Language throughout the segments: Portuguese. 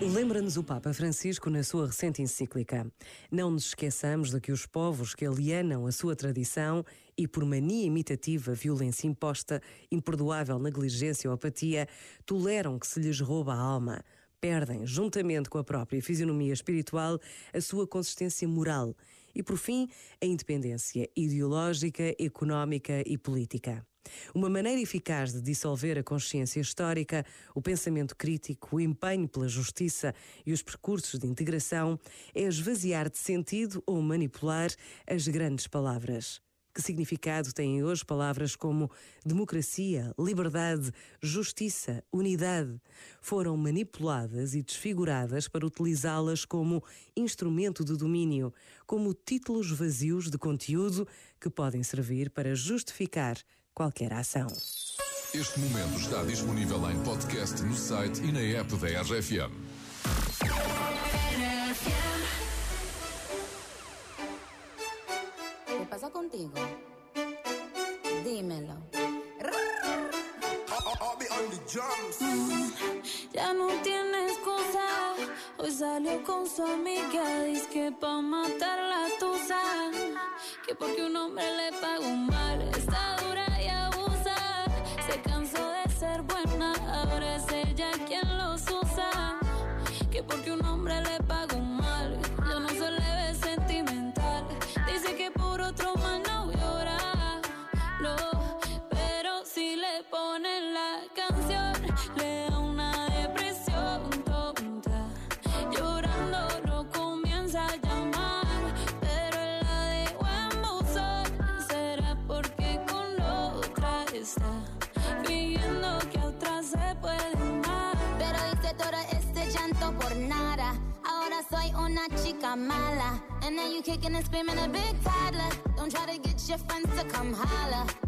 Lembra-nos o Papa Francisco na sua recente encíclica. Não nos esqueçamos de que os povos que alienam a sua tradição e por mania imitativa, violência imposta, imperdoável negligência ou apatia, toleram que se lhes rouba a alma, perdem, juntamente com a própria fisionomia espiritual, a sua consistência moral e, por fim, a independência ideológica, económica e política. Uma maneira eficaz de dissolver a consciência histórica, o pensamento crítico, o empenho pela justiça e os percursos de integração é esvaziar de sentido ou manipular as grandes palavras. Que significado têm hoje palavras como democracia, liberdade, justiça, unidade? Foram manipuladas e desfiguradas para utilizá-las como instrumento de domínio, como títulos vazios de conteúdo que podem servir para justificar qualquer ação. Este momento está disponível em podcast no site e na app da RFM. ¿Qué pasa contigo? Dímelo. Mm, ya no tiene excusa. Hoy salió con su amiga. Dice que pa' matar la tusa. Que porque un hombre le pagó le ponen la canción, le da una depresión tonta. Llorando no comienza a llamar, pero la dejó en buzón. Será porque con otra está fingiendo que a otra se puede amar. Pero hice todo este llanto por nada. Ahora soy una chica mala. And now you kicking and screaming a big toddler. Don't try to get your friends to come. Holla.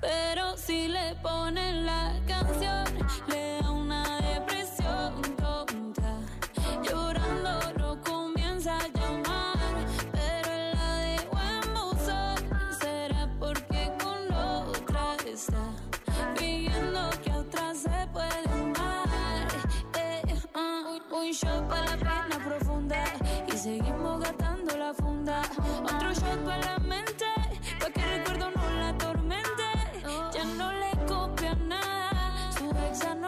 Pero si le ponen la canción, le da una depresión tonta. Llorando no comienza a llamar, pero la dejó en buzón. Será porque con otra está fingiendo que a otra se puede amar. Eh, ah, un shot para la pena profunda y seguimos gastando la funda. Otro shot para la mente, pa' que el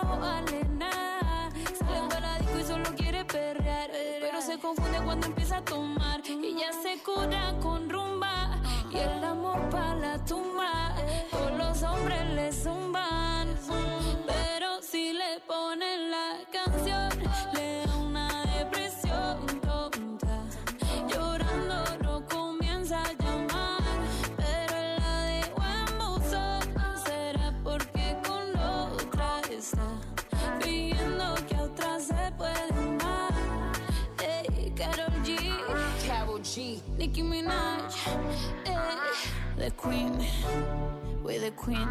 no vale nada. Sale para la disco y solo quiere perrear, pero se confunde cuando empieza a tomar. Y ya se cura con rumba y el Nicki Minaj, ey, the Queen, we're the Queen.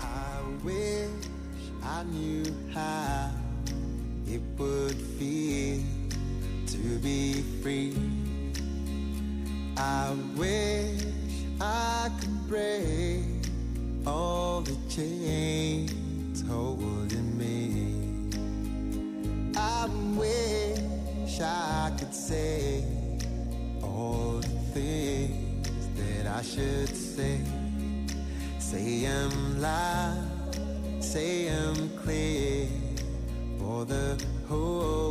I wish I knew how it would feel to be free. I wish I could break all the chains I could say all the things that I should say. Say 'em loud, say 'em clear for the whole